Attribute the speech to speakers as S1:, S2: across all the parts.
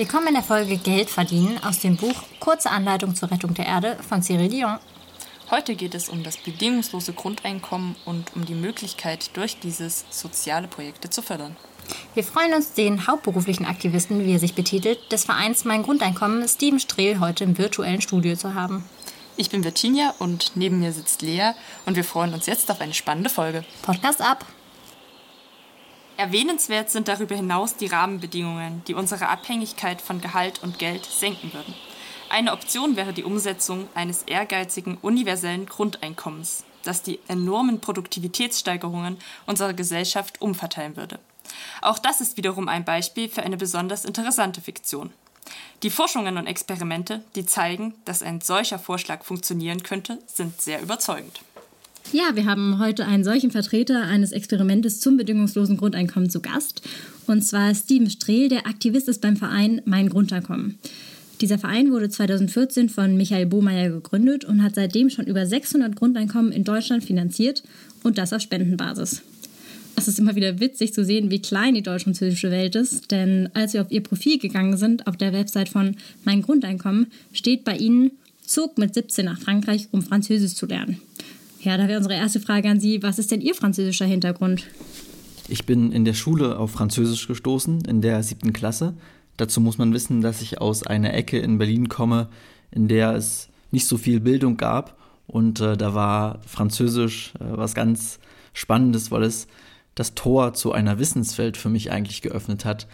S1: Willkommen in der Folge Geld verdienen aus dem Buch Kurze Anleitung zur Rettung der Erde von Cyril Dion.
S2: Heute geht es um das bedingungslose Grundeinkommen und um die Möglichkeit, durch dieses soziale Projekte zu fördern.
S1: Wir freuen uns, den hauptberuflichen Aktivisten, wie er sich betitelt, des Vereins Mein Grundeinkommen, Steven Strehl, heute im virtuellen Studio zu haben.
S2: Ich bin Virginia und neben mir sitzt Lea und wir freuen uns jetzt auf eine spannende Folge.
S1: Podcast ab!
S2: Erwähnenswert sind darüber hinaus die Rahmenbedingungen, die unsere Abhängigkeit von Gehalt und Geld senken würden. Eine Option wäre die Umsetzung eines ehrgeizigen universellen Grundeinkommens, das die enormen Produktivitätssteigerungen unserer Gesellschaft umverteilen würde. Auch das ist wiederum ein Beispiel für eine besonders interessante Fiktion. Die Forschungen und Experimente, die zeigen, dass ein solcher Vorschlag funktionieren könnte, sind sehr überzeugend.
S1: Ja, wir haben heute einen solchen Vertreter eines Experimentes zum bedingungslosen Grundeinkommen zu Gast. Und zwar Steven Strehl, der Aktivist ist beim Verein Mein Grundeinkommen. Dieser Verein wurde 2014 von Michael Bohmeier gegründet und hat seitdem schon über 600 Grundeinkommen in Deutschland finanziert und das auf Spendenbasis. Es ist immer wieder witzig zu sehen, wie klein die deutsch-französische Welt ist, denn als wir auf ihr Profil gegangen sind, auf der Website von Mein Grundeinkommen, steht bei ihnen, zog mit 17 nach Frankreich, um Französisch zu lernen. Ja, da wäre unsere erste Frage an Sie, was ist denn Ihr französischer Hintergrund?
S3: Ich bin in der Schule auf Französisch gestoßen, in der siebten Klasse. Dazu muss man wissen, dass ich aus einer Ecke in Berlin komme, in der es nicht so viel Bildung gab. Und äh, da war Französisch äh, was ganz Spannendes, weil es das Tor zu einer Wissenswelt für mich eigentlich geöffnet hat.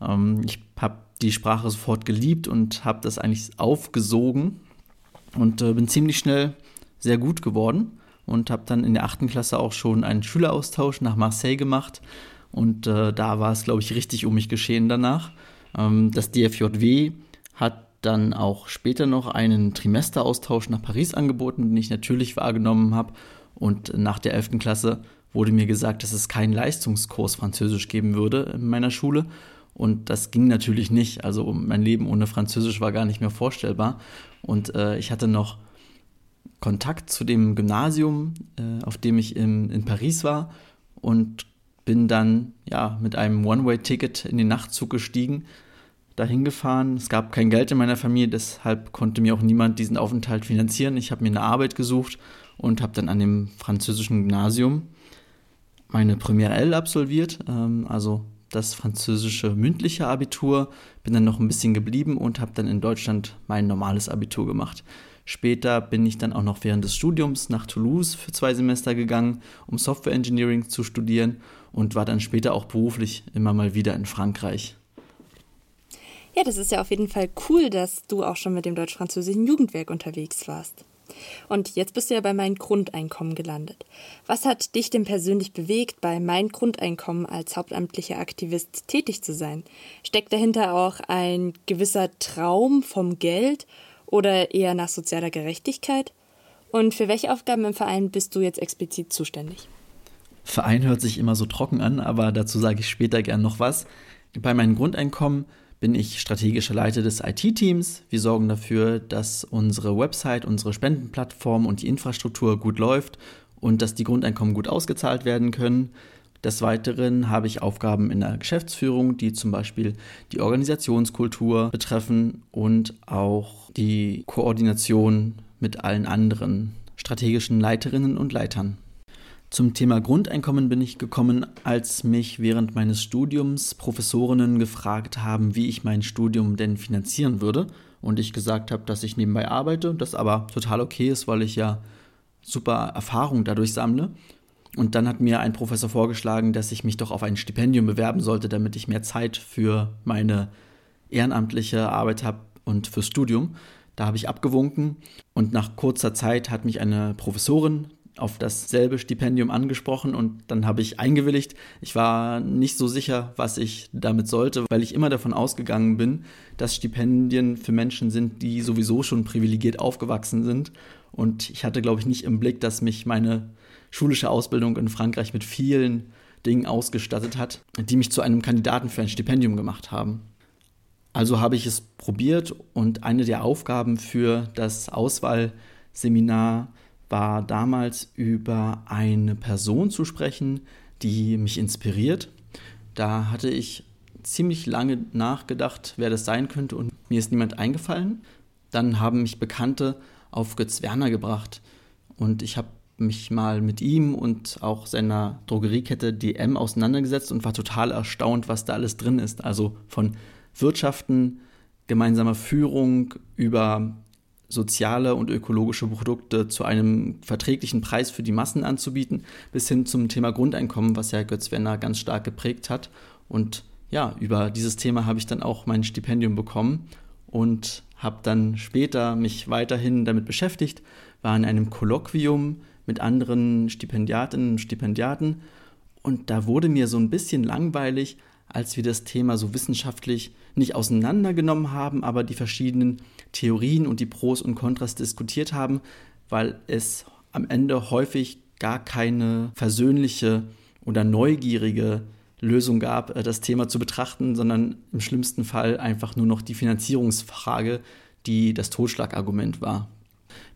S3: Ähm, ich habe die Sprache sofort geliebt und habe das eigentlich aufgesogen und äh, bin ziemlich schnell sehr gut geworden und habe dann in der achten Klasse auch schon einen Schüleraustausch nach Marseille gemacht. Und äh, da war es, glaube ich, richtig um mich geschehen danach. Ähm, das DFJW hat dann auch später noch einen Trimesteraustausch nach Paris angeboten, den ich natürlich wahrgenommen habe. Und nach der 11. Klasse wurde mir gesagt, dass es keinen Leistungskurs Französisch geben würde in meiner Schule. Und das ging natürlich nicht. Also mein Leben ohne Französisch war gar nicht mehr vorstellbar. Und äh, ich hatte noch Kontakt zu dem Gymnasium, äh, auf dem ich in, in Paris war. Und bin dann ja mit einem One-Way-Ticket in den Nachtzug gestiegen, dahin gefahren. Es gab kein Geld in meiner Familie, deshalb konnte mir auch niemand diesen Aufenthalt finanzieren. Ich habe mir eine Arbeit gesucht und habe dann an dem französischen Gymnasium meine Premiere L absolviert, ähm, also das französische mündliche Abitur, bin dann noch ein bisschen geblieben und habe dann in Deutschland mein normales Abitur gemacht. Später bin ich dann auch noch während des Studiums nach Toulouse für zwei Semester gegangen, um Software Engineering zu studieren und war dann später auch beruflich immer mal wieder in Frankreich.
S2: Ja, das ist ja auf jeden Fall cool, dass du auch schon mit dem deutsch-französischen Jugendwerk unterwegs warst. Und jetzt bist du ja bei Mein Grundeinkommen gelandet. Was hat dich denn persönlich bewegt, bei Mein Grundeinkommen als hauptamtlicher Aktivist tätig zu sein? Steckt dahinter auch ein gewisser Traum vom Geld oder eher nach sozialer Gerechtigkeit? Und für welche Aufgaben im Verein bist du jetzt explizit zuständig?
S3: Verein hört sich immer so trocken an, aber dazu sage ich später gern noch was. Bei meinem Grundeinkommen bin ich strategischer Leiter des IT-Teams. Wir sorgen dafür, dass unsere Website, unsere Spendenplattform und die Infrastruktur gut läuft und dass die Grundeinkommen gut ausgezahlt werden können. Des Weiteren habe ich Aufgaben in der Geschäftsführung, die zum Beispiel die Organisationskultur betreffen und auch die Koordination mit allen anderen strategischen Leiterinnen und Leitern. Zum Thema Grundeinkommen bin ich gekommen, als mich während meines Studiums Professorinnen gefragt haben, wie ich mein Studium denn finanzieren würde. Und ich gesagt habe, dass ich nebenbei arbeite, das aber total okay ist, weil ich ja super Erfahrung dadurch sammle. Und dann hat mir ein Professor vorgeschlagen, dass ich mich doch auf ein Stipendium bewerben sollte, damit ich mehr Zeit für meine ehrenamtliche Arbeit habe und fürs Studium. Da habe ich abgewunken und nach kurzer Zeit hat mich eine Professorin auf dasselbe Stipendium angesprochen und dann habe ich eingewilligt. Ich war nicht so sicher, was ich damit sollte, weil ich immer davon ausgegangen bin, dass Stipendien für Menschen sind, die sowieso schon privilegiert aufgewachsen sind. Und ich hatte, glaube ich, nicht im Blick, dass mich meine schulische Ausbildung in Frankreich mit vielen Dingen ausgestattet hat, die mich zu einem Kandidaten für ein Stipendium gemacht haben. Also habe ich es probiert und eine der Aufgaben für das Auswahlseminar war damals über eine Person zu sprechen, die mich inspiriert. Da hatte ich ziemlich lange nachgedacht, wer das sein könnte und mir ist niemand eingefallen. Dann haben mich Bekannte auf Götz Werner gebracht und ich habe mich mal mit ihm und auch seiner Drogeriekette DM auseinandergesetzt und war total erstaunt, was da alles drin ist. Also von Wirtschaften, gemeinsamer Führung über soziale und ökologische Produkte zu einem verträglichen Preis für die Massen anzubieten, bis hin zum Thema Grundeinkommen, was ja Götz Werner ganz stark geprägt hat. Und ja, über dieses Thema habe ich dann auch mein Stipendium bekommen und habe dann später mich weiterhin damit beschäftigt, war in einem Kolloquium mit anderen Stipendiatinnen und Stipendiaten und da wurde mir so ein bisschen langweilig, als wir das Thema so wissenschaftlich nicht auseinandergenommen haben, aber die verschiedenen Theorien und die Pros und Kontras diskutiert haben, weil es am Ende häufig gar keine versöhnliche oder neugierige Lösung gab, äh, das Thema zu betrachten, sondern im schlimmsten Fall einfach nur noch die Finanzierungsfrage, die das Totschlagargument war.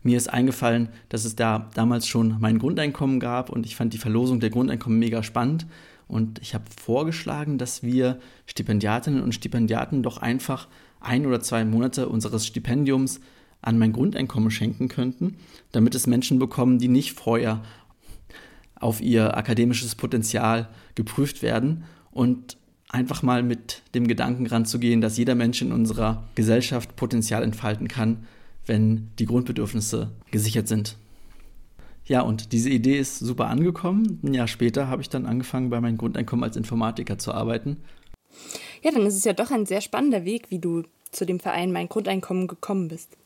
S3: Mir ist eingefallen, dass es da damals schon mein Grundeinkommen gab und ich fand die Verlosung der Grundeinkommen mega spannend. Und ich habe vorgeschlagen, dass wir Stipendiatinnen und Stipendiaten doch einfach ein oder zwei Monate unseres Stipendiums an mein Grundeinkommen schenken könnten, damit es Menschen bekommen, die nicht vorher auf ihr akademisches Potenzial geprüft werden und einfach mal mit dem Gedanken ranzugehen, dass jeder Mensch in unserer Gesellschaft Potenzial entfalten kann, wenn die Grundbedürfnisse gesichert sind. Ja, und diese Idee ist super angekommen. Ein Jahr später habe ich dann angefangen, bei meinem Grundeinkommen als Informatiker zu arbeiten.
S2: Ja, dann ist es ja doch ein sehr spannender Weg, wie du zu dem Verein Mein Grundeinkommen gekommen bist.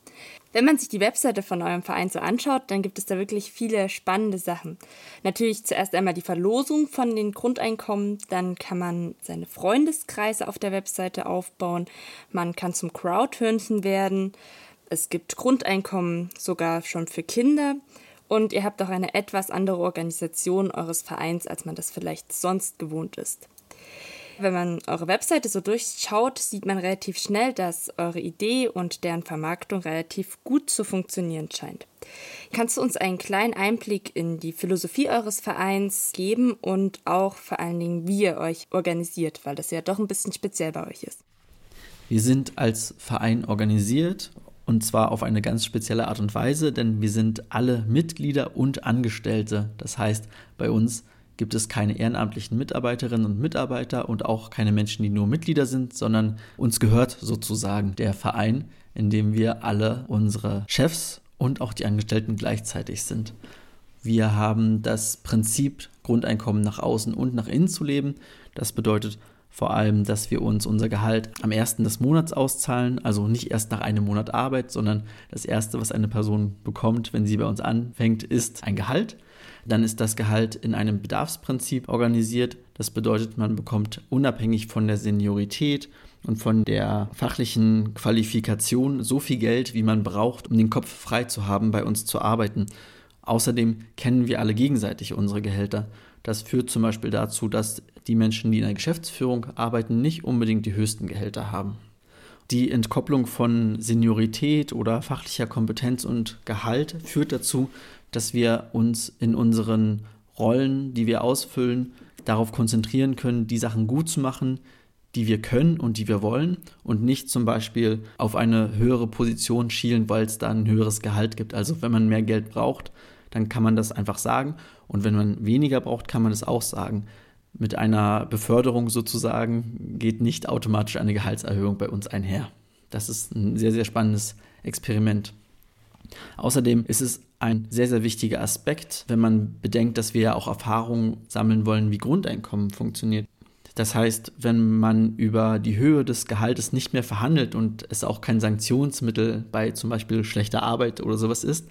S2: Wenn man sich die Webseite von eurem Verein so anschaut, dann gibt es da wirklich viele spannende Sachen. Natürlich zuerst einmal die Verlosung von den Grundeinkommen, dann kann man seine Freundeskreise auf der Webseite aufbauen, man kann zum Crowdhörnchen werden, es gibt Grundeinkommen sogar schon für Kinder und ihr habt auch eine etwas andere Organisation eures Vereins, als man das vielleicht sonst gewohnt ist. Wenn man eure Webseite so durchschaut, sieht man relativ schnell, dass eure Idee und deren Vermarktung relativ gut zu funktionieren scheint. Kannst du uns einen kleinen Einblick in die Philosophie eures Vereins geben und auch vor allen Dingen, wie ihr euch organisiert, weil das ja doch ein bisschen speziell bei euch ist?
S3: Wir sind als Verein organisiert und zwar auf eine ganz spezielle Art und Weise, denn wir sind alle Mitglieder und Angestellte. Das heißt, bei uns gibt es keine ehrenamtlichen Mitarbeiterinnen und Mitarbeiter und auch keine Menschen, die nur Mitglieder sind, sondern uns gehört sozusagen der Verein, in dem wir alle unsere Chefs und auch die Angestellten gleichzeitig sind. Wir haben das Prinzip, Grundeinkommen nach außen und nach innen zu leben. Das bedeutet, vor allem, dass wir uns unser Gehalt am ersten des Monats auszahlen, also nicht erst nach einem Monat Arbeit, sondern das erste, was eine Person bekommt, wenn sie bei uns anfängt, ist ein Gehalt. Dann ist das Gehalt in einem Bedarfsprinzip organisiert. Das bedeutet, man bekommt unabhängig von der Seniorität und von der fachlichen Qualifikation so viel Geld, wie man braucht, um den Kopf frei zu haben, bei uns zu arbeiten. Außerdem kennen wir alle gegenseitig unsere Gehälter. Das führt zum Beispiel dazu, dass die Menschen, die in der Geschäftsführung arbeiten, nicht unbedingt die höchsten Gehälter haben. Die Entkopplung von Seniorität oder fachlicher Kompetenz und Gehalt führt dazu, dass wir uns in unseren Rollen, die wir ausfüllen, darauf konzentrieren können, die Sachen gut zu machen, die wir können und die wir wollen und nicht zum Beispiel auf eine höhere Position schielen, weil es da ein höheres Gehalt gibt. Also wenn man mehr Geld braucht, dann kann man das einfach sagen und wenn man weniger braucht, kann man das auch sagen mit einer Beförderung sozusagen geht nicht automatisch eine Gehaltserhöhung bei uns einher. Das ist ein sehr, sehr spannendes Experiment. Außerdem ist es ein sehr, sehr wichtiger Aspekt, wenn man bedenkt, dass wir ja auch Erfahrungen sammeln wollen, wie Grundeinkommen funktioniert. Das heißt, wenn man über die Höhe des Gehaltes nicht mehr verhandelt und es auch kein Sanktionsmittel bei zum Beispiel schlechter Arbeit oder sowas ist,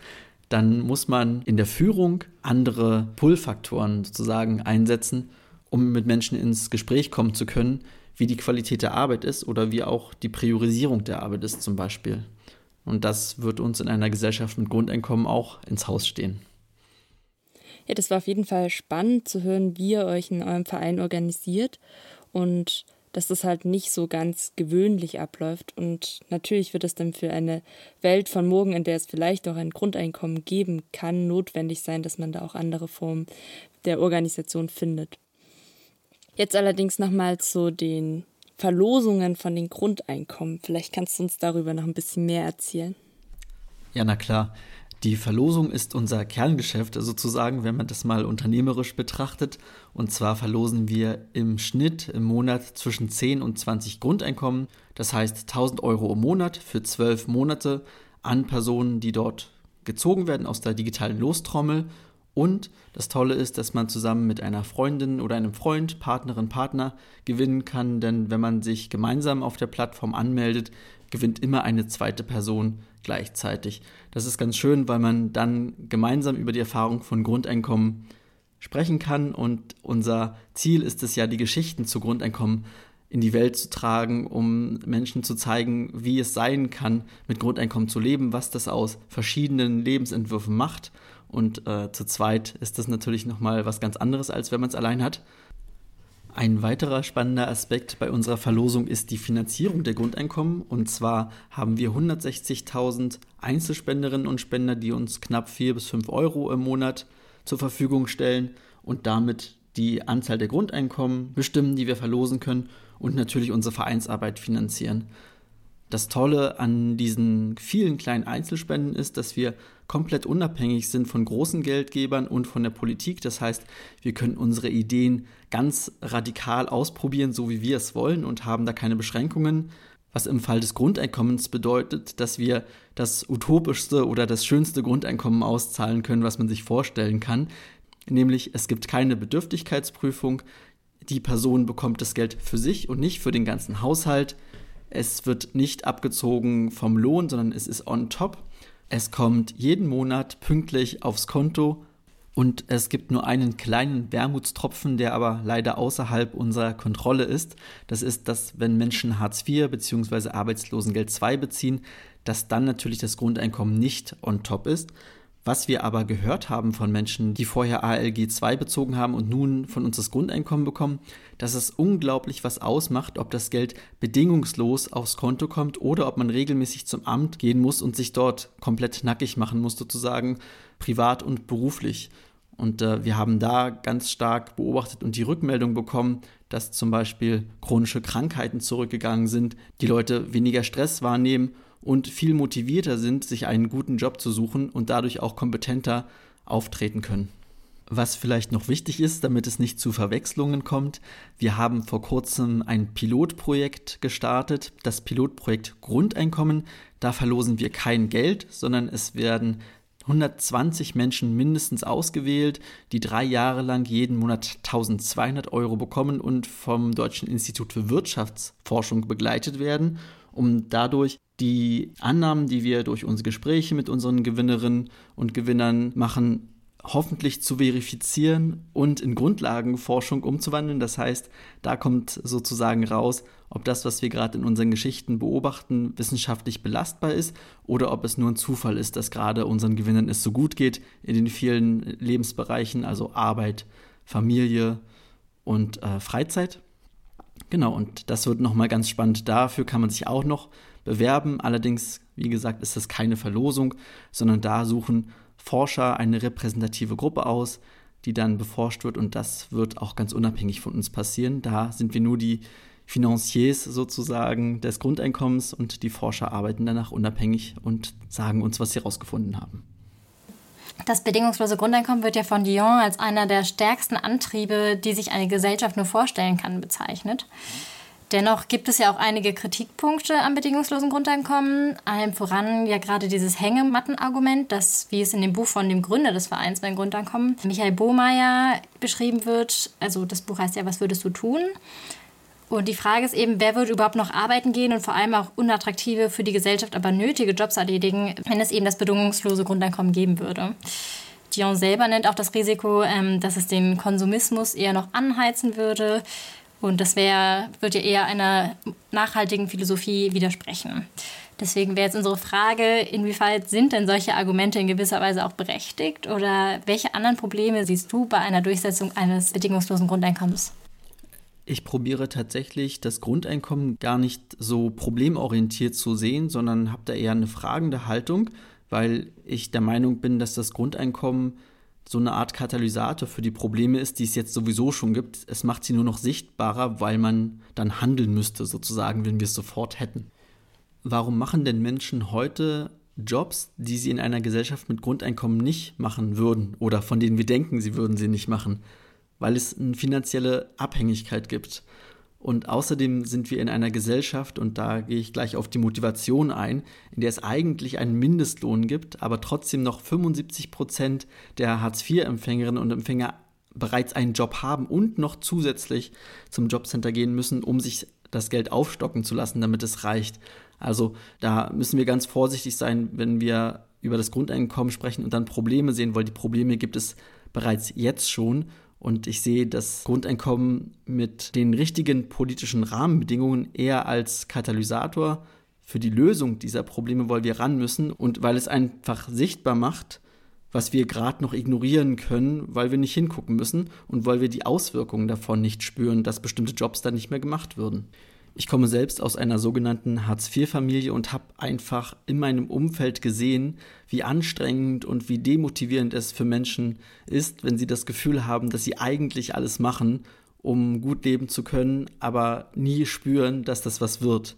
S3: dann muss man in der Führung andere Pull-Faktoren sozusagen einsetzen, um mit Menschen ins Gespräch kommen zu können, wie die Qualität der Arbeit ist oder wie auch die Priorisierung der Arbeit ist zum Beispiel. Und das wird uns in einer Gesellschaft mit Grundeinkommen auch ins Haus stehen.
S2: Ja, das war auf jeden Fall spannend zu hören, wie ihr euch in eurem Verein organisiert und dass das halt nicht so ganz gewöhnlich abläuft. Und natürlich wird es dann für eine Welt von morgen, in der es vielleicht auch ein Grundeinkommen geben kann, notwendig sein, dass man da auch andere Formen der Organisation findet. Jetzt allerdings nochmal zu den Verlosungen von den Grundeinkommen. Vielleicht kannst du uns darüber noch ein bisschen mehr erzählen.
S3: Ja, na klar. Die Verlosung ist unser Kerngeschäft sozusagen, wenn man das mal unternehmerisch betrachtet. Und zwar verlosen wir im Schnitt im Monat zwischen 10 und 20 Grundeinkommen. Das heißt 1000 Euro im Monat für 12 Monate an Personen, die dort gezogen werden aus der digitalen Lostrommel. Und das Tolle ist, dass man zusammen mit einer Freundin oder einem Freund, Partnerin, Partner gewinnen kann. Denn wenn man sich gemeinsam auf der Plattform anmeldet, gewinnt immer eine zweite Person gleichzeitig. Das ist ganz schön, weil man dann gemeinsam über die Erfahrung von Grundeinkommen sprechen kann und unser Ziel ist es ja, die Geschichten zu Grundeinkommen in die Welt zu tragen, um Menschen zu zeigen, wie es sein kann, mit Grundeinkommen zu leben, was das aus verschiedenen Lebensentwürfen macht. Und äh, zu zweit ist das natürlich nochmal was ganz anderes, als wenn man es allein hat. Ein weiterer spannender Aspekt bei unserer Verlosung ist die Finanzierung der Grundeinkommen. Und zwar haben wir 160.000 Einzelspenderinnen und Spender, die uns knapp 4 bis 5 Euro im Monat zur Verfügung stellen und damit die Anzahl der Grundeinkommen bestimmen, die wir verlosen können und natürlich unsere Vereinsarbeit finanzieren. Das Tolle an diesen vielen kleinen Einzelspenden ist, dass wir komplett unabhängig sind von großen Geldgebern und von der Politik. Das heißt, wir können unsere Ideen ganz radikal ausprobieren, so wie wir es wollen und haben da keine Beschränkungen. Was im Fall des Grundeinkommens bedeutet, dass wir das utopischste oder das schönste Grundeinkommen auszahlen können, was man sich vorstellen kann. Nämlich es gibt keine Bedürftigkeitsprüfung. Die Person bekommt das Geld für sich und nicht für den ganzen Haushalt. Es wird nicht abgezogen vom Lohn, sondern es ist on top. Es kommt jeden Monat pünktlich aufs Konto und es gibt nur einen kleinen Wermutstropfen, der aber leider außerhalb unserer Kontrolle ist. Das ist, dass wenn Menschen Hartz IV bzw. Arbeitslosengeld II beziehen, dass dann natürlich das Grundeinkommen nicht on top ist. Was wir aber gehört haben von Menschen, die vorher ALG 2 bezogen haben und nun von uns das Grundeinkommen bekommen, dass es unglaublich was ausmacht, ob das Geld bedingungslos aufs Konto kommt oder ob man regelmäßig zum Amt gehen muss und sich dort komplett nackig machen muss, sozusagen privat und beruflich. Und äh, wir haben da ganz stark beobachtet und die Rückmeldung bekommen, dass zum Beispiel chronische Krankheiten zurückgegangen sind, die Leute weniger Stress wahrnehmen und viel motivierter sind, sich einen guten Job zu suchen und dadurch auch kompetenter auftreten können. Was vielleicht noch wichtig ist, damit es nicht zu Verwechslungen kommt, wir haben vor kurzem ein Pilotprojekt gestartet, das Pilotprojekt Grundeinkommen. Da verlosen wir kein Geld, sondern es werden 120 Menschen mindestens ausgewählt, die drei Jahre lang jeden Monat 1200 Euro bekommen und vom Deutschen Institut für Wirtschaftsforschung begleitet werden, um dadurch die Annahmen, die wir durch unsere Gespräche mit unseren Gewinnerinnen und Gewinnern machen, hoffentlich zu verifizieren und in Grundlagenforschung umzuwandeln. Das heißt, da kommt sozusagen raus, ob das, was wir gerade in unseren Geschichten beobachten, wissenschaftlich belastbar ist oder ob es nur ein Zufall ist, dass gerade unseren Gewinnern es so gut geht in den vielen Lebensbereichen, also Arbeit, Familie und äh, Freizeit. Genau, und das wird nochmal ganz spannend. Dafür kann man sich auch noch bewerben. Allerdings, wie gesagt, ist das keine Verlosung, sondern da suchen Forscher eine repräsentative Gruppe aus, die dann beforscht wird und das wird auch ganz unabhängig von uns passieren. Da sind wir nur die Financiers sozusagen des Grundeinkommens und die Forscher arbeiten danach unabhängig und sagen uns, was sie herausgefunden haben.
S1: Das bedingungslose Grundeinkommen wird ja von Dion als einer der stärksten Antriebe, die sich eine Gesellschaft nur vorstellen kann, bezeichnet. Dennoch gibt es ja auch einige Kritikpunkte am bedingungslosen Grundeinkommen. Allem voran ja gerade dieses Hängemattenargument, das, wie es in dem Buch von dem Gründer des Vereins beim Grundeinkommen, Michael Bohmeier, beschrieben wird. Also das Buch heißt ja, was würdest du tun? Und die Frage ist eben, wer würde überhaupt noch arbeiten gehen und vor allem auch unattraktive, für die Gesellschaft aber nötige Jobs erledigen, wenn es eben das bedingungslose Grundeinkommen geben würde. Dion selber nennt auch das Risiko, ähm, dass es den Konsumismus eher noch anheizen würde. Und das wär, wird ja eher einer nachhaltigen Philosophie widersprechen. Deswegen wäre jetzt unsere Frage, inwieweit sind denn solche Argumente in gewisser Weise auch berechtigt oder welche anderen Probleme siehst du bei einer Durchsetzung eines bedingungslosen Grundeinkommens?
S3: Ich probiere tatsächlich das Grundeinkommen gar nicht so problemorientiert zu sehen, sondern habe da eher eine fragende Haltung, weil ich der Meinung bin, dass das Grundeinkommen so eine Art Katalysator für die Probleme ist, die es jetzt sowieso schon gibt. Es macht sie nur noch sichtbarer, weil man dann handeln müsste, sozusagen, wenn wir es sofort hätten. Warum machen denn Menschen heute Jobs, die sie in einer Gesellschaft mit Grundeinkommen nicht machen würden oder von denen wir denken, sie würden sie nicht machen? Weil es eine finanzielle Abhängigkeit gibt. Und außerdem sind wir in einer Gesellschaft, und da gehe ich gleich auf die Motivation ein, in der es eigentlich einen Mindestlohn gibt, aber trotzdem noch 75 Prozent der Hartz-IV-Empfängerinnen und Empfänger bereits einen Job haben und noch zusätzlich zum Jobcenter gehen müssen, um sich das Geld aufstocken zu lassen, damit es reicht. Also da müssen wir ganz vorsichtig sein, wenn wir über das Grundeinkommen sprechen und dann Probleme sehen, weil die Probleme gibt es bereits jetzt schon und ich sehe das Grundeinkommen mit den richtigen politischen Rahmenbedingungen eher als Katalysator für die Lösung dieser Probleme, weil wir ran müssen und weil es einfach sichtbar macht, was wir gerade noch ignorieren können, weil wir nicht hingucken müssen und weil wir die Auswirkungen davon nicht spüren, dass bestimmte Jobs dann nicht mehr gemacht würden. Ich komme selbst aus einer sogenannten Hartz-IV-Familie und habe einfach in meinem Umfeld gesehen, wie anstrengend und wie demotivierend es für Menschen ist, wenn sie das Gefühl haben, dass sie eigentlich alles machen, um gut leben zu können, aber nie spüren, dass das was wird.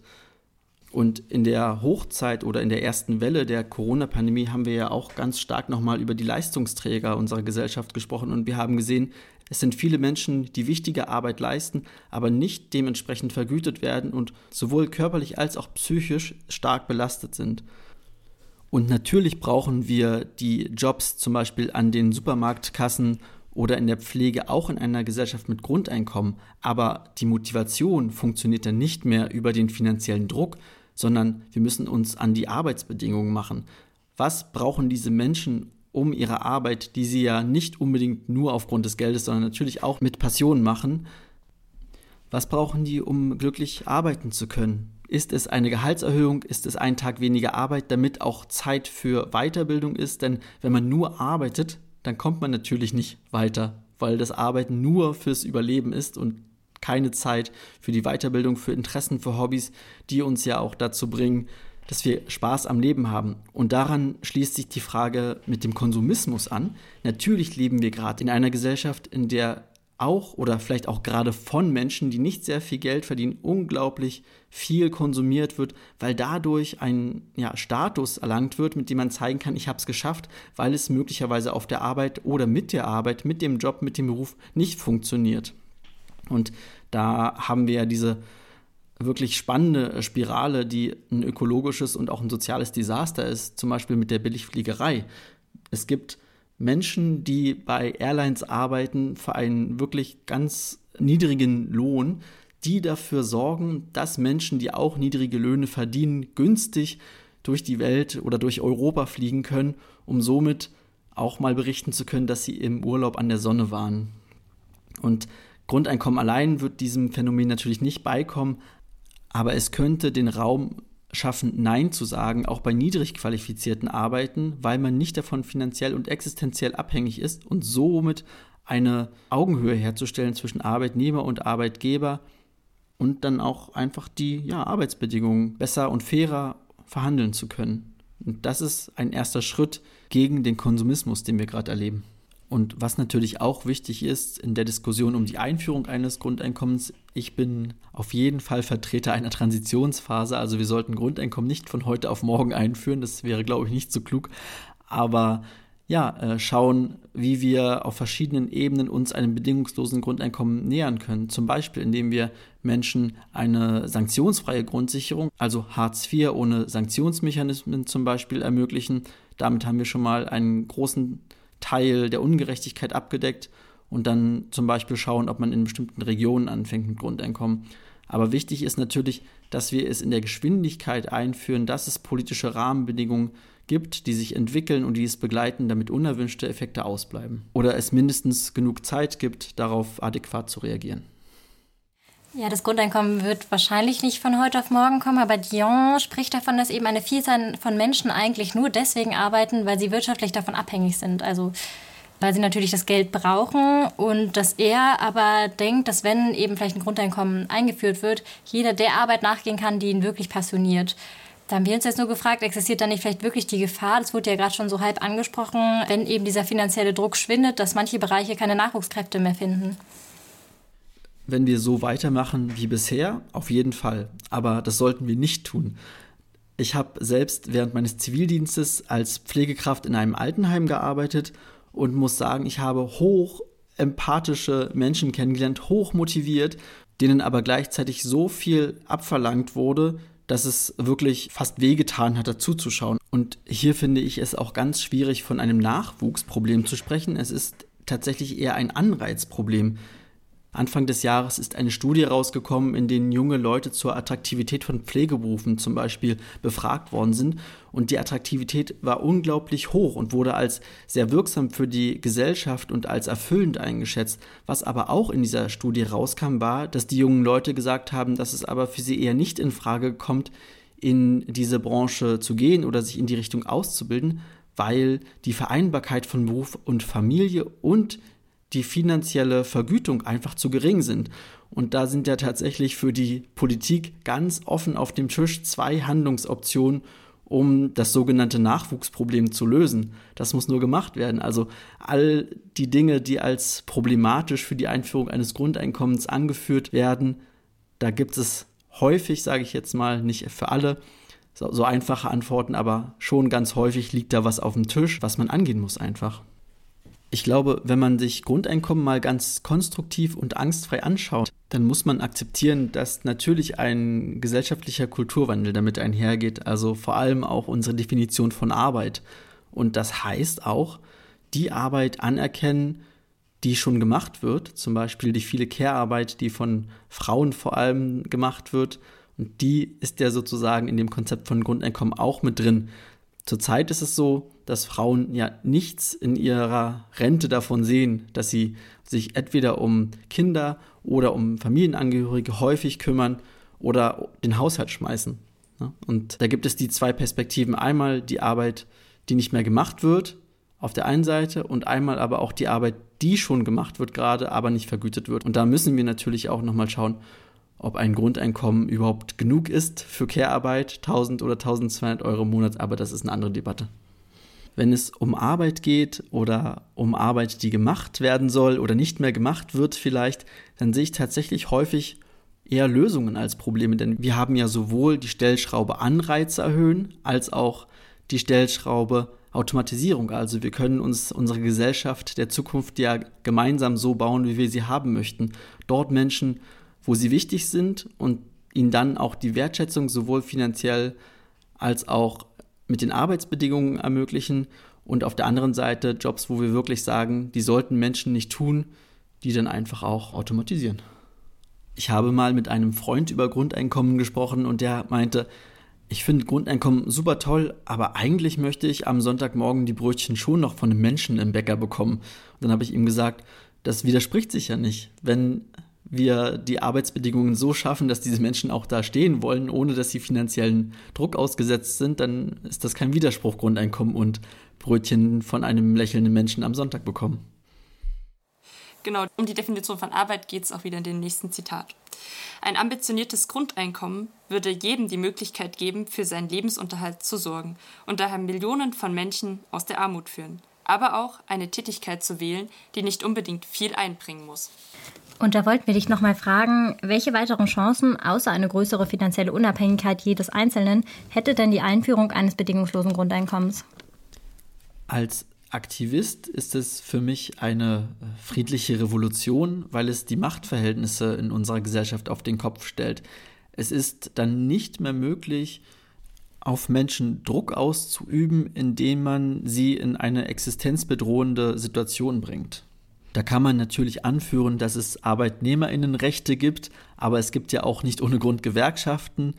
S3: Und in der Hochzeit oder in der ersten Welle der Corona-Pandemie haben wir ja auch ganz stark nochmal über die Leistungsträger unserer Gesellschaft gesprochen und wir haben gesehen, es sind viele Menschen, die wichtige Arbeit leisten, aber nicht dementsprechend vergütet werden und sowohl körperlich als auch psychisch stark belastet sind. Und natürlich brauchen wir die Jobs zum Beispiel an den Supermarktkassen oder in der Pflege auch in einer Gesellschaft mit Grundeinkommen, aber die Motivation funktioniert dann nicht mehr über den finanziellen Druck, sondern wir müssen uns an die Arbeitsbedingungen machen. Was brauchen diese Menschen, um ihre Arbeit, die sie ja nicht unbedingt nur aufgrund des Geldes, sondern natürlich auch mit Passion machen, was brauchen die, um glücklich arbeiten zu können? Ist es eine Gehaltserhöhung? Ist es ein Tag weniger Arbeit, damit auch Zeit für Weiterbildung ist? Denn wenn man nur arbeitet, dann kommt man natürlich nicht weiter, weil das Arbeiten nur fürs Überleben ist und keine Zeit für die Weiterbildung, für Interessen, für Hobbys, die uns ja auch dazu bringen, dass wir Spaß am Leben haben. Und daran schließt sich die Frage mit dem Konsumismus an. Natürlich leben wir gerade in einer Gesellschaft, in der auch oder vielleicht auch gerade von Menschen, die nicht sehr viel Geld verdienen, unglaublich viel konsumiert wird, weil dadurch ein ja, Status erlangt wird, mit dem man zeigen kann, ich habe es geschafft, weil es möglicherweise auf der Arbeit oder mit der Arbeit, mit dem Job, mit dem Beruf nicht funktioniert. Und da haben wir ja diese wirklich spannende äh, Spirale, die ein ökologisches und auch ein soziales Desaster ist, zum Beispiel mit der Billigfliegerei. Es gibt Menschen, die bei Airlines arbeiten für einen wirklich ganz niedrigen Lohn, die dafür sorgen, dass Menschen, die auch niedrige Löhne verdienen, günstig durch die Welt oder durch Europa fliegen können, um somit auch mal berichten zu können, dass sie im Urlaub an der Sonne waren. Und Grundeinkommen allein wird diesem Phänomen natürlich nicht beikommen, aber es könnte den Raum schaffen, Nein zu sagen, auch bei niedrig qualifizierten Arbeiten, weil man nicht davon finanziell und existenziell abhängig ist und somit eine Augenhöhe herzustellen zwischen Arbeitnehmer und Arbeitgeber und dann auch einfach die ja, Arbeitsbedingungen besser und fairer verhandeln zu können. Und das ist ein erster Schritt gegen den Konsumismus, den wir gerade erleben. Und was natürlich auch wichtig ist in der Diskussion um die Einführung eines Grundeinkommens, ich bin auf jeden Fall Vertreter einer Transitionsphase. Also wir sollten Grundeinkommen nicht von heute auf morgen einführen. Das wäre, glaube ich, nicht so klug. Aber ja, äh, schauen, wie wir auf verschiedenen Ebenen uns einem bedingungslosen Grundeinkommen nähern können. Zum Beispiel, indem wir Menschen eine sanktionsfreie Grundsicherung, also Hartz IV ohne Sanktionsmechanismen zum Beispiel ermöglichen. Damit haben wir schon mal einen großen Teil der Ungerechtigkeit abgedeckt und dann zum Beispiel schauen, ob man in bestimmten Regionen anfängt mit Grundeinkommen. Aber wichtig ist natürlich, dass wir es in der Geschwindigkeit einführen, dass es politische Rahmenbedingungen gibt, die sich entwickeln und die es begleiten, damit unerwünschte Effekte ausbleiben. Oder es mindestens genug Zeit gibt, darauf adäquat zu reagieren.
S1: Ja, das Grundeinkommen wird wahrscheinlich nicht von heute auf morgen kommen, aber Dion spricht davon, dass eben eine Vielzahl von Menschen eigentlich nur deswegen arbeiten, weil sie wirtschaftlich davon abhängig sind. Also weil sie natürlich das Geld brauchen und dass er aber denkt, dass wenn eben vielleicht ein Grundeinkommen eingeführt wird, jeder der Arbeit nachgehen kann, die ihn wirklich passioniert. Da haben wir uns jetzt nur gefragt, existiert da nicht vielleicht wirklich die Gefahr, das wurde ja gerade schon so halb angesprochen, wenn eben dieser finanzielle Druck schwindet, dass manche Bereiche keine Nachwuchskräfte mehr finden?
S3: Wenn wir so weitermachen wie bisher, auf jeden Fall. Aber das sollten wir nicht tun. Ich habe selbst während meines Zivildienstes als Pflegekraft in einem Altenheim gearbeitet und muss sagen, ich habe hoch empathische Menschen kennengelernt, hoch motiviert, denen aber gleichzeitig so viel abverlangt wurde, dass es wirklich fast wehgetan hat, dazuzuschauen. Und hier finde ich es auch ganz schwierig, von einem Nachwuchsproblem zu sprechen. Es ist tatsächlich eher ein Anreizproblem. Anfang des Jahres ist eine Studie rausgekommen, in denen junge Leute zur Attraktivität von Pflegeberufen zum Beispiel befragt worden sind. Und die Attraktivität war unglaublich hoch und wurde als sehr wirksam für die Gesellschaft und als erfüllend eingeschätzt. Was aber auch in dieser Studie rauskam, war, dass die jungen Leute gesagt haben, dass es aber für sie eher nicht in Frage kommt, in diese Branche zu gehen oder sich in die Richtung auszubilden, weil die Vereinbarkeit von Beruf und Familie und die finanzielle Vergütung einfach zu gering sind. Und da sind ja tatsächlich für die Politik ganz offen auf dem Tisch zwei Handlungsoptionen, um das sogenannte Nachwuchsproblem zu lösen. Das muss nur gemacht werden. Also all die Dinge, die als problematisch für die Einführung eines Grundeinkommens angeführt werden, da gibt es häufig, sage ich jetzt mal, nicht für alle so, so einfache Antworten, aber schon ganz häufig liegt da was auf dem Tisch, was man angehen muss einfach. Ich glaube, wenn man sich Grundeinkommen mal ganz konstruktiv und angstfrei anschaut, dann muss man akzeptieren, dass natürlich ein gesellschaftlicher Kulturwandel damit einhergeht, also vor allem auch unsere Definition von Arbeit. Und das heißt auch, die Arbeit anerkennen, die schon gemacht wird, zum Beispiel die viele Care-Arbeit, die von Frauen vor allem gemacht wird. Und die ist ja sozusagen in dem Konzept von Grundeinkommen auch mit drin. Zurzeit ist es so, dass Frauen ja nichts in ihrer Rente davon sehen, dass sie sich entweder um Kinder oder um Familienangehörige häufig kümmern oder den Haushalt schmeißen. Und da gibt es die zwei Perspektiven. Einmal die Arbeit, die nicht mehr gemacht wird, auf der einen Seite, und einmal aber auch die Arbeit, die schon gemacht wird gerade, aber nicht vergütet wird. Und da müssen wir natürlich auch nochmal schauen, ob ein Grundeinkommen überhaupt genug ist für Care-Arbeit, 1000 oder 1200 Euro im Monat, aber das ist eine andere Debatte. Wenn es um Arbeit geht oder um Arbeit, die gemacht werden soll oder nicht mehr gemacht wird vielleicht, dann sehe ich tatsächlich häufig eher Lösungen als Probleme, denn wir haben ja sowohl die Stellschraube Anreize erhöhen, als auch die Stellschraube Automatisierung. Also wir können uns unsere Gesellschaft der Zukunft ja gemeinsam so bauen, wie wir sie haben möchten. Dort Menschen wo sie wichtig sind und ihnen dann auch die Wertschätzung sowohl finanziell als auch mit den Arbeitsbedingungen ermöglichen und auf der anderen Seite Jobs, wo wir wirklich sagen, die sollten Menschen nicht tun, die dann einfach auch automatisieren. Ich habe mal mit einem Freund über Grundeinkommen gesprochen und der meinte, ich finde Grundeinkommen super toll, aber eigentlich möchte ich am Sonntagmorgen die Brötchen schon noch von einem Menschen im Bäcker bekommen. Und dann habe ich ihm gesagt, das widerspricht sich ja nicht. Wenn wir die Arbeitsbedingungen so schaffen, dass diese Menschen auch da stehen wollen, ohne dass sie finanziellen Druck ausgesetzt sind, dann ist das kein Widerspruch, Grundeinkommen und Brötchen von einem lächelnden Menschen am Sonntag bekommen.
S2: Genau, um die Definition von Arbeit geht es auch wieder in dem nächsten Zitat. Ein ambitioniertes Grundeinkommen würde jedem die Möglichkeit geben, für seinen Lebensunterhalt zu sorgen und daher Millionen von Menschen aus der Armut führen, aber auch eine Tätigkeit zu wählen, die nicht unbedingt viel einbringen muss.
S1: Und da wollten wir dich nochmal fragen, welche weiteren Chancen außer eine größere finanzielle Unabhängigkeit jedes Einzelnen hätte denn die Einführung eines bedingungslosen Grundeinkommens?
S3: Als Aktivist ist es für mich eine friedliche Revolution, weil es die Machtverhältnisse in unserer Gesellschaft auf den Kopf stellt. Es ist dann nicht mehr möglich, auf Menschen Druck auszuüben, indem man sie in eine existenzbedrohende Situation bringt. Da kann man natürlich anführen, dass es Arbeitnehmerinnenrechte gibt, aber es gibt ja auch nicht ohne Grund Gewerkschaften.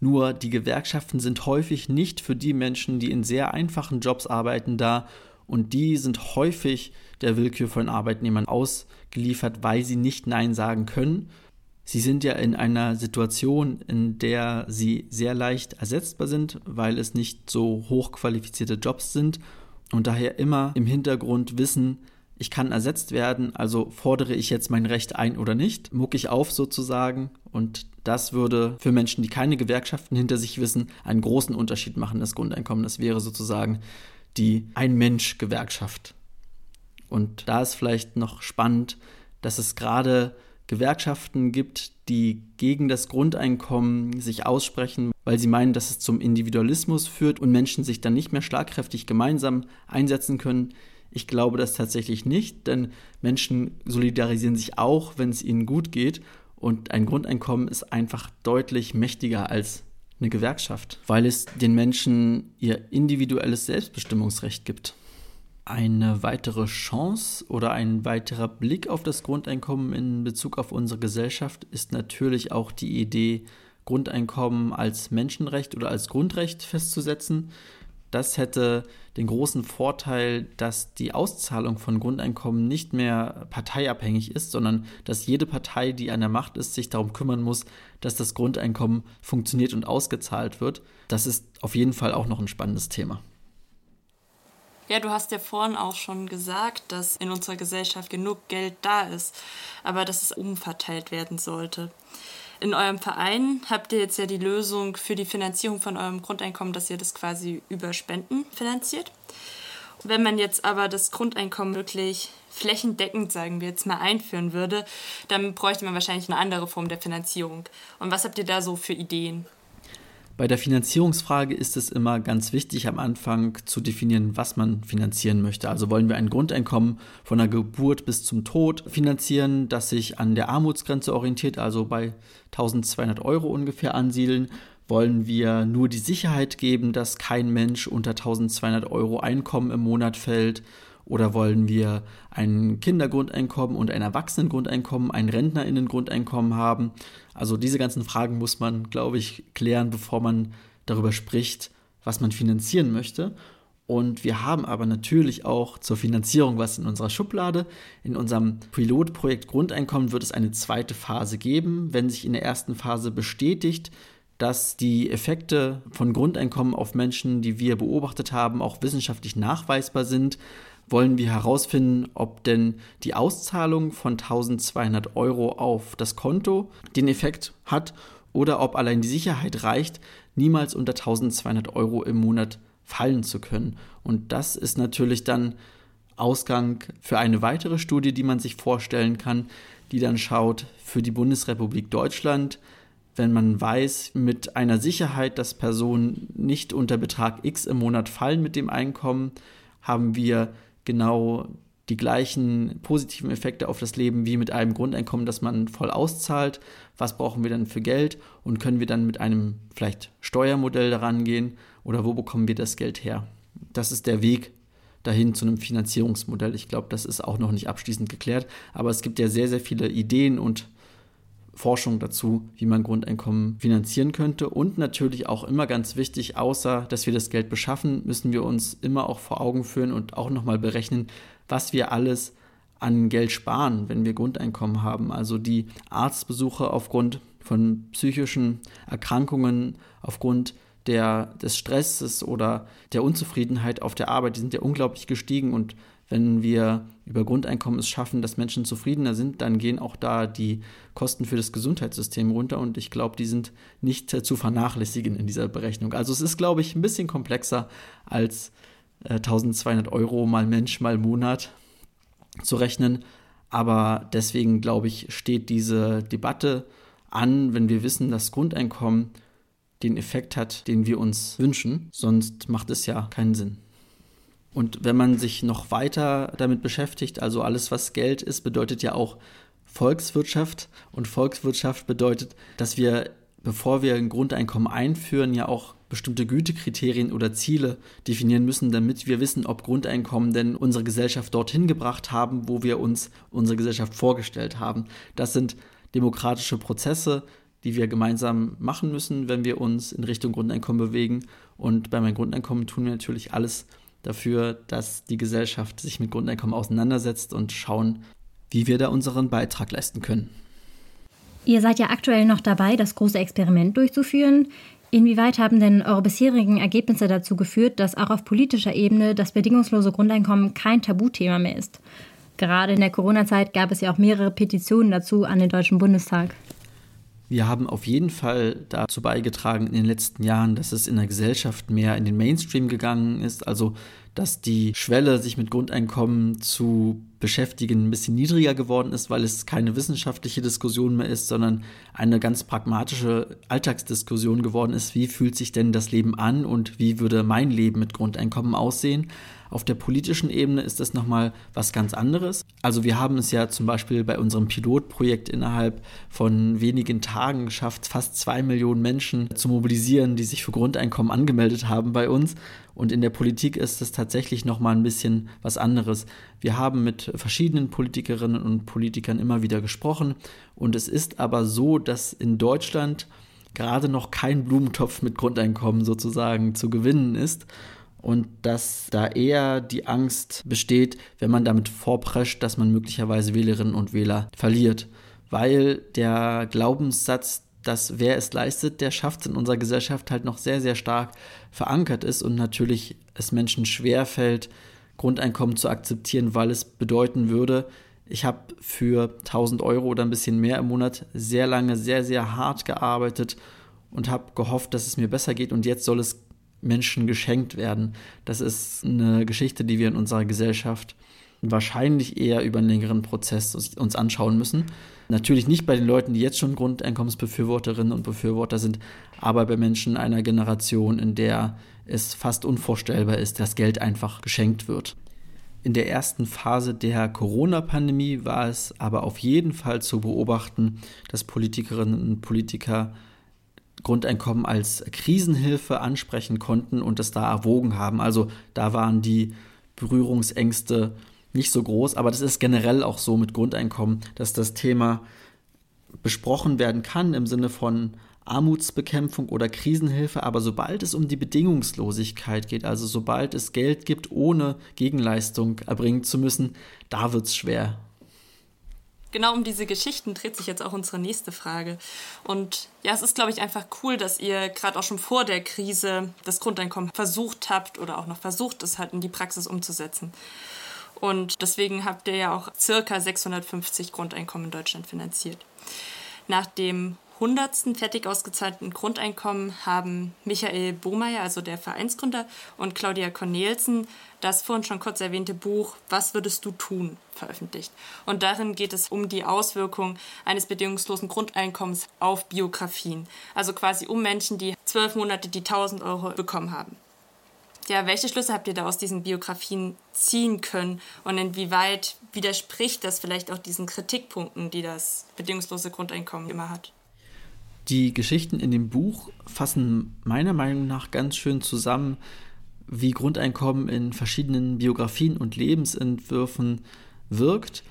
S3: Nur die Gewerkschaften sind häufig nicht für die Menschen, die in sehr einfachen Jobs arbeiten, da und die sind häufig der Willkür von Arbeitnehmern ausgeliefert, weil sie nicht Nein sagen können. Sie sind ja in einer Situation, in der sie sehr leicht ersetzbar sind, weil es nicht so hochqualifizierte Jobs sind und daher immer im Hintergrund wissen, ich kann ersetzt werden, also fordere ich jetzt mein Recht ein oder nicht, muck ich auf sozusagen und das würde für Menschen, die keine Gewerkschaften hinter sich wissen, einen großen Unterschied machen, das Grundeinkommen. Das wäre sozusagen die Ein-Mensch-Gewerkschaft. Und da ist vielleicht noch spannend, dass es gerade Gewerkschaften gibt, die gegen das Grundeinkommen sich aussprechen, weil sie meinen, dass es zum Individualismus führt und Menschen sich dann nicht mehr schlagkräftig gemeinsam einsetzen können. Ich glaube das tatsächlich nicht, denn Menschen solidarisieren sich auch, wenn es ihnen gut geht. Und ein Grundeinkommen ist einfach deutlich mächtiger als eine Gewerkschaft, weil es den Menschen ihr individuelles Selbstbestimmungsrecht gibt. Eine weitere Chance oder ein weiterer Blick auf das Grundeinkommen in Bezug auf unsere Gesellschaft ist natürlich auch die Idee, Grundeinkommen als Menschenrecht oder als Grundrecht festzusetzen. Das hätte den großen Vorteil, dass die Auszahlung von Grundeinkommen nicht mehr parteiabhängig ist, sondern dass jede Partei, die an der Macht ist, sich darum kümmern muss, dass das Grundeinkommen funktioniert und ausgezahlt wird. Das ist auf jeden Fall auch noch ein spannendes Thema.
S2: Ja, du hast ja vorhin auch schon gesagt, dass in unserer Gesellschaft genug Geld da ist, aber dass es umverteilt werden sollte. In eurem Verein habt ihr jetzt ja die Lösung für die Finanzierung von eurem Grundeinkommen, dass ihr das quasi über Spenden finanziert. Wenn man jetzt aber das Grundeinkommen wirklich flächendeckend, sagen wir jetzt mal, einführen würde, dann bräuchte man wahrscheinlich eine andere Form der Finanzierung. Und was habt ihr da so für Ideen?
S3: Bei der Finanzierungsfrage ist es immer ganz wichtig, am Anfang zu definieren, was man finanzieren möchte. Also wollen wir ein Grundeinkommen von der Geburt bis zum Tod finanzieren, das sich an der Armutsgrenze orientiert, also bei 1200 Euro ungefähr ansiedeln. Wollen wir nur die Sicherheit geben, dass kein Mensch unter 1200 Euro Einkommen im Monat fällt? Oder wollen wir ein Kindergrundeinkommen und ein Erwachsenengrundeinkommen, ein Rentnerinnengrundeinkommen haben? Also diese ganzen Fragen muss man, glaube ich, klären, bevor man darüber spricht, was man finanzieren möchte. Und wir haben aber natürlich auch zur Finanzierung was in unserer Schublade. In unserem Pilotprojekt Grundeinkommen wird es eine zweite Phase geben. Wenn sich in der ersten Phase bestätigt, dass die Effekte von Grundeinkommen auf Menschen, die wir beobachtet haben, auch wissenschaftlich nachweisbar sind, wollen wir herausfinden, ob denn die Auszahlung von 1200 Euro auf das Konto den Effekt hat oder ob allein die Sicherheit reicht, niemals unter 1200 Euro im Monat fallen zu können. Und das ist natürlich dann Ausgang für eine weitere Studie, die man sich vorstellen kann, die dann schaut für die Bundesrepublik Deutschland, wenn man weiß mit einer Sicherheit, dass Personen nicht unter Betrag X im Monat fallen mit dem Einkommen, haben wir genau die gleichen positiven Effekte auf das Leben wie mit einem Grundeinkommen, das man voll auszahlt. Was brauchen wir dann für Geld und können wir dann mit einem vielleicht Steuermodell daran gehen oder wo bekommen wir das Geld her? Das ist der Weg dahin zu einem Finanzierungsmodell. Ich glaube, das ist auch noch nicht abschließend geklärt, aber es gibt ja sehr, sehr viele Ideen und Forschung dazu, wie man Grundeinkommen finanzieren könnte. Und natürlich auch immer ganz wichtig, außer dass wir das Geld beschaffen, müssen wir uns immer auch vor Augen führen und auch nochmal berechnen, was wir alles an Geld sparen, wenn wir Grundeinkommen haben. Also die Arztbesuche aufgrund von psychischen Erkrankungen, aufgrund der, des Stresses oder der Unzufriedenheit auf der Arbeit, die sind ja unglaublich gestiegen und wenn wir über Grundeinkommen es schaffen, dass Menschen zufriedener sind, dann gehen auch da die Kosten für das Gesundheitssystem runter und ich glaube, die sind nicht äh, zu vernachlässigen in dieser Berechnung. Also es ist, glaube ich, ein bisschen komplexer als äh, 1200 Euro mal Mensch mal Monat zu rechnen. Aber deswegen, glaube ich, steht diese Debatte an, wenn wir wissen, dass Grundeinkommen den Effekt hat, den wir uns wünschen. Sonst macht es ja keinen Sinn. Und wenn man sich noch weiter damit beschäftigt, also alles, was Geld ist, bedeutet ja auch Volkswirtschaft. Und Volkswirtschaft bedeutet, dass wir, bevor wir ein Grundeinkommen einführen, ja auch bestimmte Gütekriterien oder Ziele definieren müssen, damit wir wissen, ob Grundeinkommen denn unsere Gesellschaft dorthin gebracht haben, wo wir uns unsere Gesellschaft vorgestellt haben. Das sind demokratische Prozesse, die wir gemeinsam machen müssen, wenn wir uns in Richtung Grundeinkommen bewegen. Und bei meinem Grundeinkommen tun wir natürlich alles, dafür, dass die Gesellschaft sich mit Grundeinkommen auseinandersetzt und schauen, wie wir da unseren Beitrag leisten können.
S1: Ihr seid ja aktuell noch dabei, das große Experiment durchzuführen. Inwieweit haben denn eure bisherigen Ergebnisse dazu geführt, dass auch auf politischer Ebene das bedingungslose Grundeinkommen kein Tabuthema mehr ist? Gerade in der Corona-Zeit gab es ja auch mehrere Petitionen dazu an den Deutschen Bundestag.
S3: Wir haben auf jeden Fall dazu beigetragen in den letzten Jahren, dass es in der Gesellschaft mehr in den Mainstream gegangen ist, also dass die Schwelle, sich mit Grundeinkommen zu beschäftigen, ein bisschen niedriger geworden ist, weil es keine wissenschaftliche Diskussion mehr ist, sondern eine ganz pragmatische Alltagsdiskussion geworden ist. Wie fühlt sich denn das Leben an und wie würde mein Leben mit Grundeinkommen aussehen? Auf der politischen Ebene ist das nochmal was ganz anderes. Also wir haben es ja zum Beispiel bei unserem Pilotprojekt innerhalb von wenigen Tagen geschafft, fast zwei Millionen Menschen zu mobilisieren, die sich für Grundeinkommen angemeldet haben bei uns. Und in der Politik ist es tatsächlich nochmal ein bisschen was anderes. Wir haben mit verschiedenen Politikerinnen und Politikern immer wieder gesprochen. Und es ist aber so, dass in Deutschland gerade noch kein Blumentopf mit Grundeinkommen sozusagen zu gewinnen ist und dass da eher die Angst besteht, wenn man damit vorprescht, dass man möglicherweise Wählerinnen und Wähler verliert, weil der Glaubenssatz, dass wer es leistet, der schafft es in unserer Gesellschaft halt noch sehr, sehr stark verankert ist und natürlich es Menschen schwerfällt, Grundeinkommen zu akzeptieren, weil es bedeuten würde, ich habe für 1000 Euro oder ein bisschen mehr im Monat sehr lange, sehr, sehr hart gearbeitet und habe gehofft, dass es mir besser geht und jetzt soll es Menschen geschenkt werden. Das ist eine Geschichte, die wir in unserer Gesellschaft wahrscheinlich eher über einen längeren Prozess uns anschauen müssen. Natürlich nicht bei den Leuten, die jetzt schon Grundeinkommensbefürworterinnen und Befürworter sind, aber bei Menschen einer Generation, in der es fast unvorstellbar ist, dass Geld einfach geschenkt wird. In der ersten Phase der Corona-Pandemie war es aber auf jeden Fall zu beobachten, dass Politikerinnen und Politiker Grundeinkommen als Krisenhilfe ansprechen konnten und es da erwogen haben. Also da waren die Berührungsängste nicht so groß, aber das ist generell auch so mit Grundeinkommen, dass das Thema besprochen werden kann im Sinne von Armutsbekämpfung oder Krisenhilfe, aber sobald es um die Bedingungslosigkeit geht, also sobald es Geld gibt, ohne Gegenleistung erbringen zu müssen, da wird es schwer
S2: genau um diese Geschichten dreht sich jetzt auch unsere nächste Frage. Und ja, es ist, glaube ich, einfach cool, dass ihr gerade auch schon vor der Krise das Grundeinkommen versucht habt oder auch noch versucht, es halt in die Praxis umzusetzen. Und deswegen habt ihr ja auch circa 650 Grundeinkommen in Deutschland finanziert. Nach dem 100. fertig ausgezahlten Grundeinkommen haben Michael Bohmeier, also der Vereinsgründer, und Claudia Cornelsen das vorhin schon kurz erwähnte Buch Was würdest du tun veröffentlicht. Und darin geht es um die Auswirkung eines bedingungslosen Grundeinkommens auf Biografien. Also quasi um Menschen, die zwölf Monate die 1000 Euro bekommen haben. Ja, welche Schlüsse habt ihr da aus diesen Biografien ziehen können und inwieweit widerspricht das vielleicht auch diesen Kritikpunkten, die das bedingungslose Grundeinkommen immer hat?
S3: Die Geschichten in dem Buch fassen meiner Meinung nach ganz schön zusammen, wie Grundeinkommen in verschiedenen Biografien und Lebensentwürfen wirkt.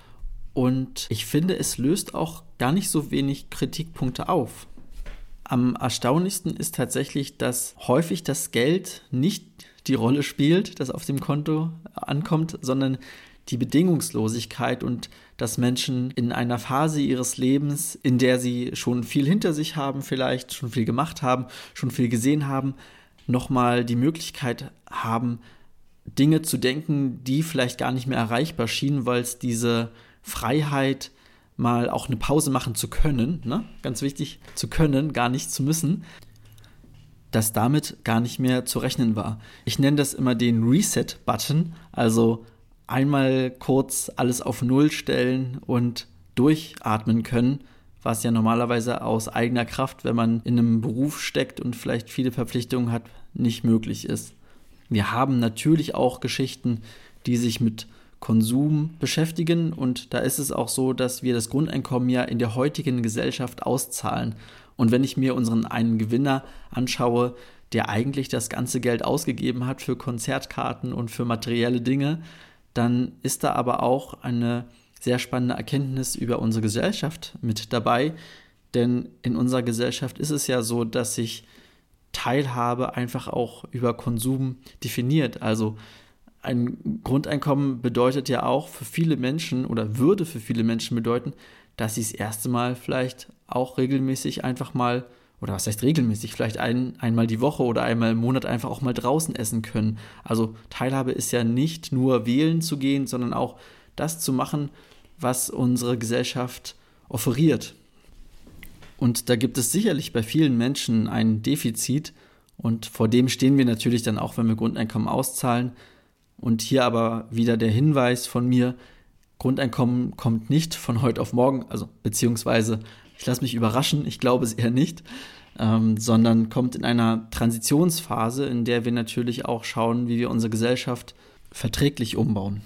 S3: Und ich finde, es löst auch gar nicht so wenig Kritikpunkte auf. Am erstaunlichsten ist tatsächlich, dass häufig das Geld nicht die Rolle spielt, das auf dem Konto ankommt, sondern die Bedingungslosigkeit und dass Menschen in einer Phase ihres Lebens, in der sie schon viel hinter sich haben, vielleicht schon viel gemacht haben, schon viel gesehen haben, nochmal die Möglichkeit haben, Dinge zu denken, die vielleicht gar nicht mehr erreichbar schienen, weil es diese Freiheit, mal auch eine Pause machen zu können, ne? ganz wichtig, zu können, gar nicht zu müssen, dass damit gar nicht mehr zu rechnen war. Ich nenne das immer den Reset-Button, also einmal kurz alles auf Null stellen und durchatmen können, was ja normalerweise aus eigener Kraft, wenn man in einem Beruf steckt und vielleicht viele Verpflichtungen hat, nicht möglich ist. Wir haben natürlich auch Geschichten, die sich mit Konsum beschäftigen und da ist es auch so, dass wir das Grundeinkommen ja in der heutigen Gesellschaft auszahlen. Und wenn ich mir unseren einen Gewinner anschaue, der eigentlich das ganze Geld ausgegeben hat für Konzertkarten und für materielle Dinge, dann ist da aber auch eine sehr spannende Erkenntnis über unsere Gesellschaft mit dabei. Denn in unserer Gesellschaft ist es ja so, dass sich Teilhabe einfach auch über Konsum definiert. Also ein Grundeinkommen bedeutet ja auch für viele Menschen oder würde für viele Menschen bedeuten, dass sie das erste Mal vielleicht auch regelmäßig einfach mal, oder was heißt regelmäßig, vielleicht ein, einmal die Woche oder einmal im Monat einfach auch mal draußen essen können. Also Teilhabe ist ja nicht nur wählen zu gehen, sondern auch das zu machen, was unsere Gesellschaft offeriert. Und da gibt es sicherlich bei vielen Menschen ein Defizit und vor dem stehen wir natürlich dann auch, wenn wir Grundeinkommen auszahlen. Und hier aber wieder der Hinweis von mir, Grundeinkommen kommt nicht von heute auf morgen, also beziehungsweise ich lasse mich überraschen, ich glaube es eher nicht, ähm, sondern kommt in einer Transitionsphase, in der wir natürlich auch schauen, wie wir unsere Gesellschaft verträglich umbauen.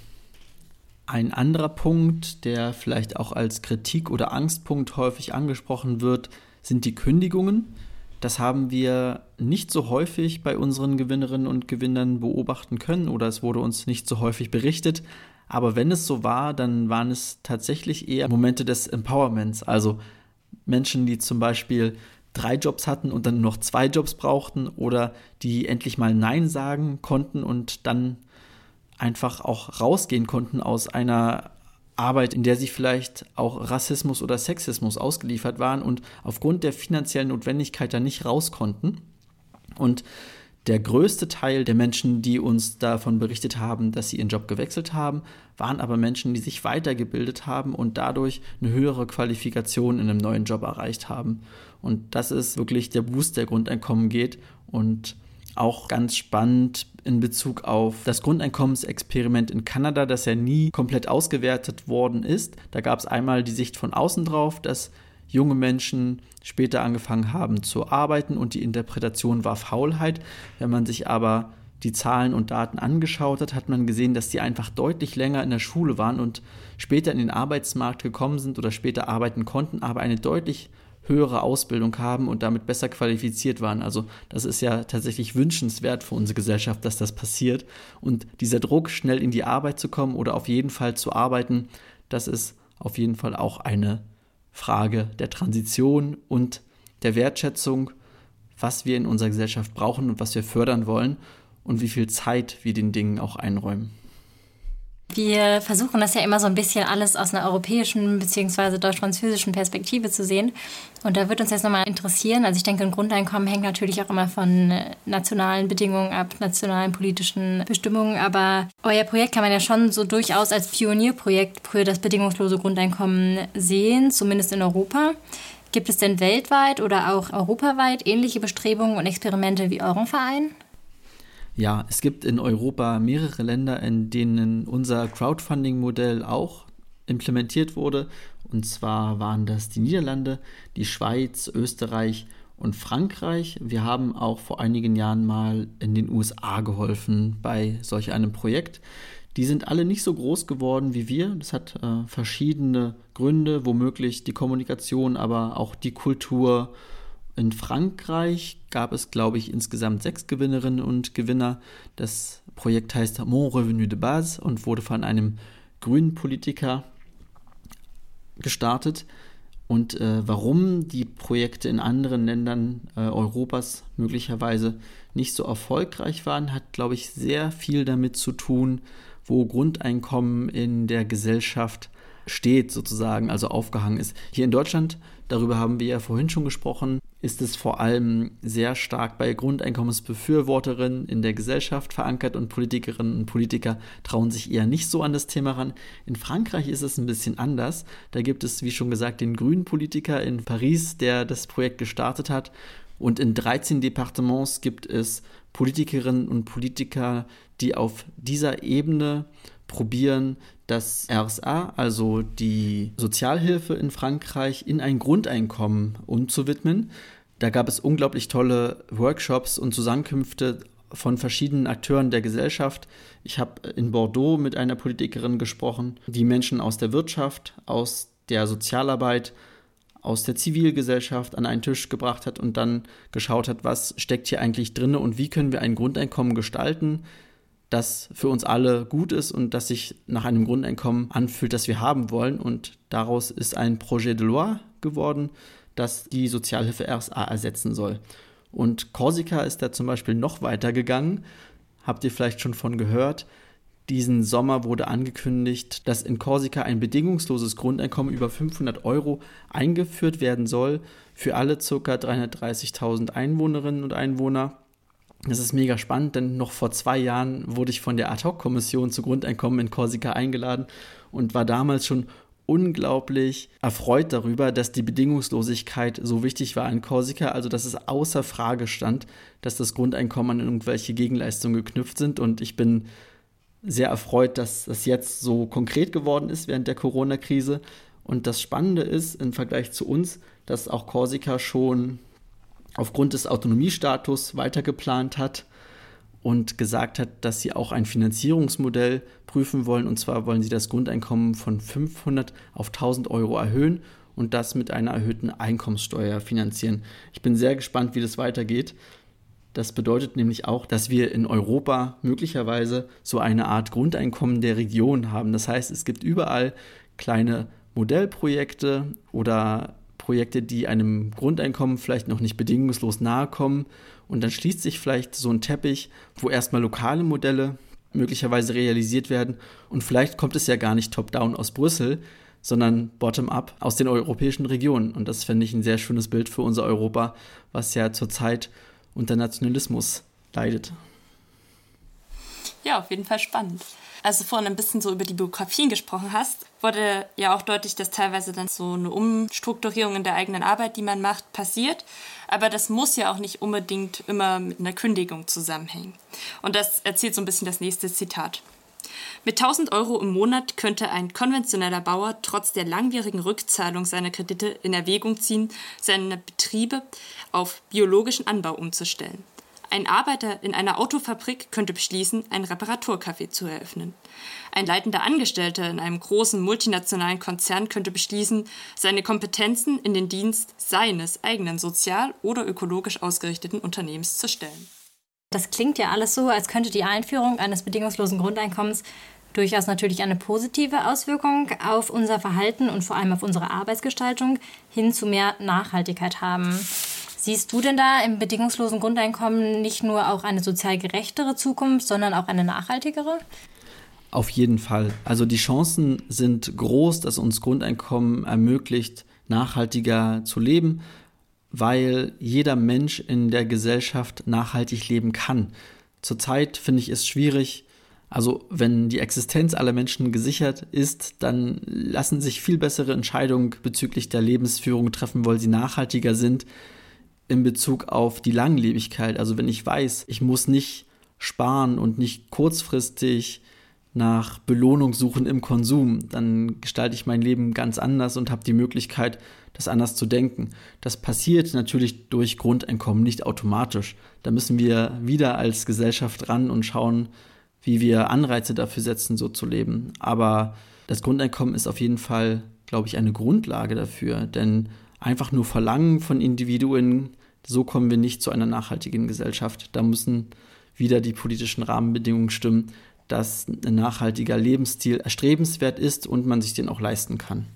S3: Ein anderer Punkt, der vielleicht auch als Kritik oder Angstpunkt häufig angesprochen wird, sind die Kündigungen. Das haben wir nicht so häufig bei unseren Gewinnerinnen und Gewinnern beobachten können oder es wurde uns nicht so häufig berichtet. Aber wenn es so war, dann waren es tatsächlich eher Momente des Empowerments. Also Menschen, die zum Beispiel drei Jobs hatten und dann noch zwei Jobs brauchten oder die endlich mal Nein sagen konnten und dann einfach auch rausgehen konnten aus einer Arbeit, in der sie vielleicht auch Rassismus oder Sexismus ausgeliefert waren und aufgrund der finanziellen Notwendigkeit da nicht raus konnten. Und der größte Teil der Menschen, die uns davon berichtet haben, dass sie ihren Job gewechselt haben, waren aber Menschen, die sich weitergebildet haben und dadurch eine höhere Qualifikation in einem neuen Job erreicht haben. Und das ist wirklich der Boost, der Grundeinkommen geht und auch ganz spannend in Bezug auf das Grundeinkommensexperiment in Kanada, das ja nie komplett ausgewertet worden ist. Da gab es einmal die Sicht von außen drauf, dass junge Menschen später angefangen haben zu arbeiten und die Interpretation war Faulheit. Wenn man sich aber die Zahlen und Daten angeschaut hat, hat man gesehen, dass die einfach deutlich länger in der Schule waren und später in den Arbeitsmarkt gekommen sind oder später arbeiten konnten, aber eine deutlich höhere Ausbildung haben und damit besser qualifiziert waren. Also das ist ja tatsächlich wünschenswert für unsere Gesellschaft, dass das passiert. Und dieser Druck, schnell in die Arbeit zu kommen oder auf jeden Fall zu arbeiten, das ist auf jeden Fall auch eine Frage der Transition und der Wertschätzung, was wir in unserer Gesellschaft brauchen und was wir fördern wollen und wie viel Zeit wir den Dingen auch einräumen.
S1: Wir versuchen das ja immer so ein bisschen alles aus einer europäischen bzw. deutsch-französischen Perspektive zu sehen. Und da würde uns jetzt nochmal interessieren, also ich denke, ein Grundeinkommen hängt natürlich auch immer von äh, nationalen Bedingungen ab, nationalen politischen Bestimmungen. Aber euer Projekt kann man ja schon so durchaus als Pionierprojekt für das bedingungslose Grundeinkommen sehen, zumindest in Europa. Gibt es denn weltweit oder auch europaweit ähnliche Bestrebungen und Experimente wie euren Verein?
S3: Ja, es gibt in Europa mehrere Länder, in denen unser Crowdfunding-Modell auch implementiert wurde. Und zwar waren das die Niederlande, die Schweiz, Österreich und Frankreich. Wir haben auch vor einigen Jahren mal in den USA geholfen bei solch einem Projekt. Die sind alle nicht so groß geworden wie wir. Das hat äh, verschiedene Gründe, womöglich die Kommunikation, aber auch die Kultur in Frankreich gab es, glaube ich, insgesamt sechs Gewinnerinnen und Gewinner. Das Projekt heißt Mon Revenu de Base und wurde von einem grünen Politiker gestartet. Und äh, warum die Projekte in anderen Ländern äh, Europas möglicherweise nicht so erfolgreich waren, hat, glaube ich, sehr viel damit zu tun, wo Grundeinkommen in der Gesellschaft steht, sozusagen, also aufgehangen ist. Hier in Deutschland, darüber haben wir ja vorhin schon gesprochen, ist es vor allem sehr stark bei Grundeinkommensbefürworterinnen in der Gesellschaft verankert und Politikerinnen und Politiker trauen sich eher nicht so an das Thema ran. In Frankreich ist es ein bisschen anders. Da gibt es, wie schon gesagt, den grünen Politiker in Paris, der das Projekt gestartet hat. Und in 13 Departements gibt es Politikerinnen und Politiker, die auf dieser Ebene probieren, das RSA, also die Sozialhilfe in Frankreich, in ein Grundeinkommen umzuwidmen. Da gab es unglaublich tolle Workshops und Zusammenkünfte von verschiedenen Akteuren der Gesellschaft. Ich habe in Bordeaux mit einer Politikerin gesprochen, die Menschen aus der Wirtschaft, aus der Sozialarbeit, aus der Zivilgesellschaft an einen Tisch gebracht hat und dann geschaut hat, was steckt hier eigentlich drin und wie können wir ein Grundeinkommen gestalten, das für uns alle gut ist und das sich nach einem Grundeinkommen anfühlt, das wir haben wollen. Und daraus ist ein Projet de loi geworden, das die Sozialhilfe RSA ersetzen soll. Und Korsika ist da zum Beispiel noch weiter gegangen. Habt ihr vielleicht schon von gehört? Diesen Sommer wurde angekündigt, dass in Korsika ein bedingungsloses Grundeinkommen über 500 Euro eingeführt werden soll für alle ca. 330.000 Einwohnerinnen und Einwohner. Das ist mega spannend, denn noch vor zwei Jahren wurde ich von der Ad-Hoc-Kommission zu Grundeinkommen in Korsika eingeladen und war damals schon unglaublich erfreut darüber, dass die Bedingungslosigkeit so wichtig war in Korsika, also dass es außer Frage stand, dass das Grundeinkommen an irgendwelche Gegenleistungen geknüpft sind. Und ich bin sehr erfreut, dass das jetzt so konkret geworden ist während der Corona-Krise. Und das Spannende ist im Vergleich zu uns, dass auch Korsika schon aufgrund des Autonomiestatus weitergeplant hat und gesagt hat, dass sie auch ein Finanzierungsmodell prüfen wollen. Und zwar wollen sie das Grundeinkommen von 500 auf 1000 Euro erhöhen und das mit einer erhöhten Einkommenssteuer finanzieren. Ich bin sehr gespannt, wie das weitergeht. Das bedeutet nämlich auch, dass wir in Europa möglicherweise so eine Art Grundeinkommen der Region haben. Das heißt, es gibt überall kleine Modellprojekte oder Projekte, die einem Grundeinkommen vielleicht noch nicht bedingungslos nahe kommen. Und dann schließt sich vielleicht so ein Teppich, wo erstmal lokale Modelle möglicherweise realisiert werden. Und vielleicht kommt es ja gar nicht top-down aus Brüssel, sondern bottom-up aus den europäischen Regionen. Und das fände ich ein sehr schönes Bild für unser Europa, was ja zurzeit unter Nationalismus leidet.
S2: Ja, auf jeden Fall spannend. Als du vorhin ein bisschen so über die Biografien gesprochen hast, wurde ja auch deutlich, dass teilweise dann so eine Umstrukturierung in der eigenen Arbeit, die man macht, passiert. Aber das muss ja auch nicht unbedingt immer mit einer Kündigung zusammenhängen. Und das erzählt so ein bisschen das nächste Zitat. Mit 1000 Euro im Monat könnte ein konventioneller Bauer trotz der langwierigen Rückzahlung seiner Kredite in Erwägung ziehen, seine Betriebe auf biologischen Anbau umzustellen. Ein Arbeiter in einer Autofabrik könnte beschließen, ein Reparaturcafé zu eröffnen. Ein leitender Angestellter in einem großen multinationalen Konzern könnte beschließen, seine Kompetenzen in den Dienst seines eigenen sozial oder ökologisch ausgerichteten Unternehmens zu stellen.
S1: Das klingt ja alles so, als könnte die Einführung eines bedingungslosen Grundeinkommens durchaus natürlich eine positive Auswirkung auf unser Verhalten und vor allem auf unsere Arbeitsgestaltung hin zu mehr Nachhaltigkeit haben. Siehst du denn da im bedingungslosen Grundeinkommen nicht nur auch eine sozial gerechtere Zukunft, sondern auch eine nachhaltigere?
S3: Auf jeden Fall. Also die Chancen sind groß, dass uns Grundeinkommen ermöglicht, nachhaltiger zu leben, weil jeder Mensch in der Gesellschaft nachhaltig leben kann. Zurzeit finde ich es schwierig, also wenn die Existenz aller Menschen gesichert ist, dann lassen sich viel bessere Entscheidungen bezüglich der Lebensführung treffen, weil sie nachhaltiger sind in Bezug auf die Langlebigkeit. Also wenn ich weiß, ich muss nicht sparen und nicht kurzfristig nach Belohnung suchen im Konsum, dann gestalte ich mein Leben ganz anders und habe die Möglichkeit, das anders zu denken. Das passiert natürlich durch Grundeinkommen, nicht automatisch. Da müssen wir wieder als Gesellschaft ran und schauen, wie wir Anreize dafür setzen, so zu leben. Aber das Grundeinkommen ist auf jeden Fall, glaube ich, eine Grundlage dafür, denn einfach nur verlangen von Individuen, so kommen wir nicht zu einer nachhaltigen Gesellschaft. Da müssen wieder die politischen Rahmenbedingungen stimmen, dass ein nachhaltiger Lebensstil erstrebenswert ist und man sich den auch leisten kann.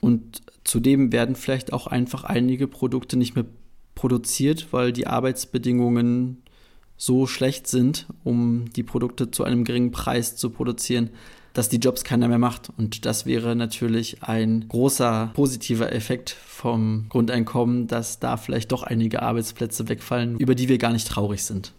S3: Und zudem werden vielleicht auch einfach einige Produkte nicht mehr produziert, weil die Arbeitsbedingungen so schlecht sind, um die Produkte zu einem geringen Preis zu produzieren, dass die Jobs keiner mehr macht. Und das wäre natürlich ein großer positiver Effekt vom Grundeinkommen, dass da vielleicht doch einige Arbeitsplätze wegfallen, über die wir gar nicht traurig sind.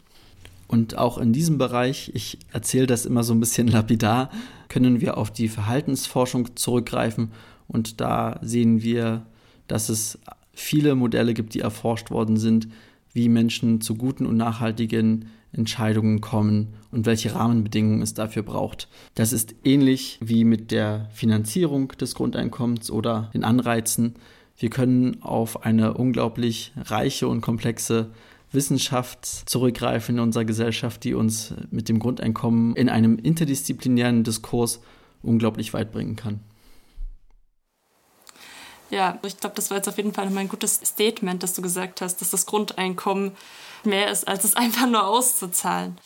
S3: Und auch in diesem Bereich, ich erzähle das immer so ein bisschen lapidar, können wir auf die Verhaltensforschung zurückgreifen. Und da sehen wir, dass es viele Modelle gibt, die erforscht worden sind, wie Menschen zu guten und nachhaltigen Entscheidungen kommen und welche Rahmenbedingungen es dafür braucht. Das ist ähnlich wie mit der Finanzierung des Grundeinkommens oder den Anreizen. Wir können auf eine unglaublich reiche und komplexe Wissenschaft zurückgreifen in unserer Gesellschaft, die uns mit dem Grundeinkommen in einem interdisziplinären Diskurs unglaublich weit bringen kann.
S2: Ja, ich glaube, das war jetzt auf jeden Fall ein gutes Statement, dass du gesagt hast, dass das Grundeinkommen mehr ist, als es einfach nur auszuzahlen.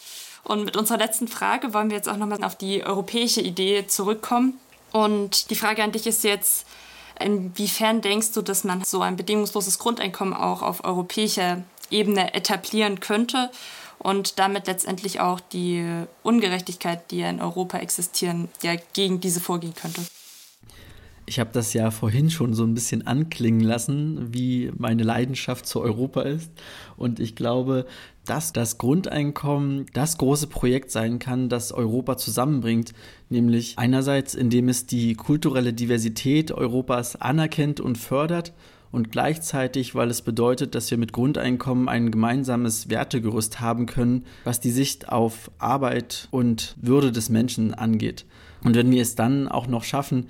S2: Und mit unserer letzten Frage wollen wir jetzt auch nochmal auf die europäische Idee zurückkommen. Und die Frage an dich ist jetzt, inwiefern denkst du, dass man so ein bedingungsloses Grundeinkommen auch auf europäischer Ebene etablieren könnte und damit letztendlich auch die Ungerechtigkeit, die ja in Europa existieren, ja gegen diese vorgehen könnte?
S3: Ich habe das ja vorhin schon so ein bisschen anklingen lassen, wie meine Leidenschaft zu Europa ist. Und ich glaube, dass das Grundeinkommen das große Projekt sein kann, das Europa zusammenbringt, nämlich einerseits, indem es die kulturelle Diversität Europas anerkennt und fördert und gleichzeitig, weil es bedeutet, dass wir mit Grundeinkommen ein gemeinsames Wertegerüst haben können, was die Sicht auf Arbeit und Würde des Menschen angeht. Und wenn wir es dann auch noch schaffen,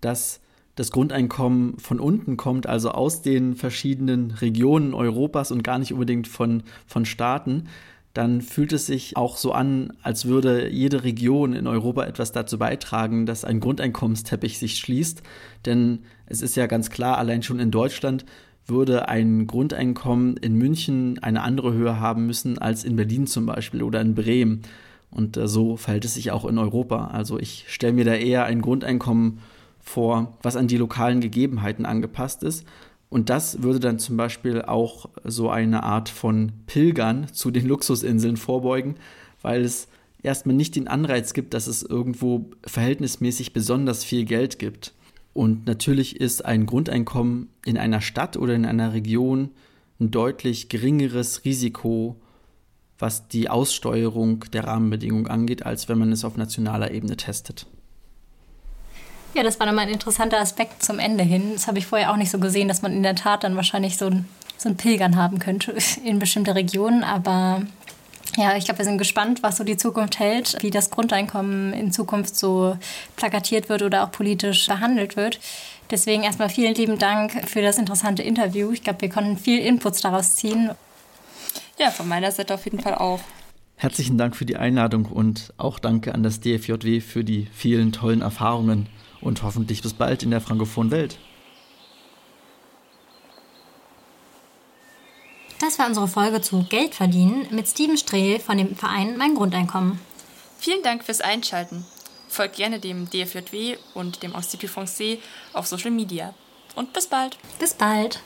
S3: dass das Grundeinkommen von unten kommt, also aus den verschiedenen Regionen Europas und gar nicht unbedingt von, von Staaten, dann fühlt es sich auch so an, als würde jede Region in Europa etwas dazu beitragen, dass ein Grundeinkommensteppich sich schließt. Denn es ist ja ganz klar, allein schon in Deutschland würde ein Grundeinkommen in München eine andere Höhe haben müssen als in Berlin zum Beispiel oder in Bremen. Und äh, so verhält es sich auch in Europa. Also ich stelle mir da eher ein Grundeinkommen vor, was an die lokalen Gegebenheiten angepasst ist. Und das würde dann zum Beispiel auch so eine Art von Pilgern zu den Luxusinseln vorbeugen, weil es erstmal nicht den Anreiz gibt, dass es irgendwo verhältnismäßig besonders viel Geld gibt. Und natürlich ist ein Grundeinkommen in einer Stadt oder in einer Region ein deutlich geringeres Risiko, was die Aussteuerung der Rahmenbedingungen angeht, als wenn man es auf nationaler Ebene testet.
S1: Ja, das war nochmal ein interessanter Aspekt zum Ende hin. Das habe ich vorher auch nicht so gesehen, dass man in der Tat dann wahrscheinlich so ein, so ein Pilgern haben könnte in bestimmte Regionen. Aber ja, ich glaube, wir sind gespannt, was so die Zukunft hält, wie das Grundeinkommen in Zukunft so plakatiert wird oder auch politisch behandelt wird. Deswegen erstmal vielen lieben Dank für das interessante Interview. Ich glaube, wir konnten viel Inputs daraus ziehen.
S2: Ja, von meiner Seite auf jeden Fall auch.
S3: Herzlichen Dank für die Einladung und auch danke an das DFJW für die vielen tollen Erfahrungen und hoffentlich bis bald in der frankophonen Welt.
S1: Das war unsere Folge zu Geld verdienen mit Steven Strehl von dem Verein Mein Grundeinkommen.
S2: Vielen Dank fürs Einschalten. Folgt gerne dem DFJW und dem Institut Français auf Social Media. Und bis bald.
S1: Bis bald.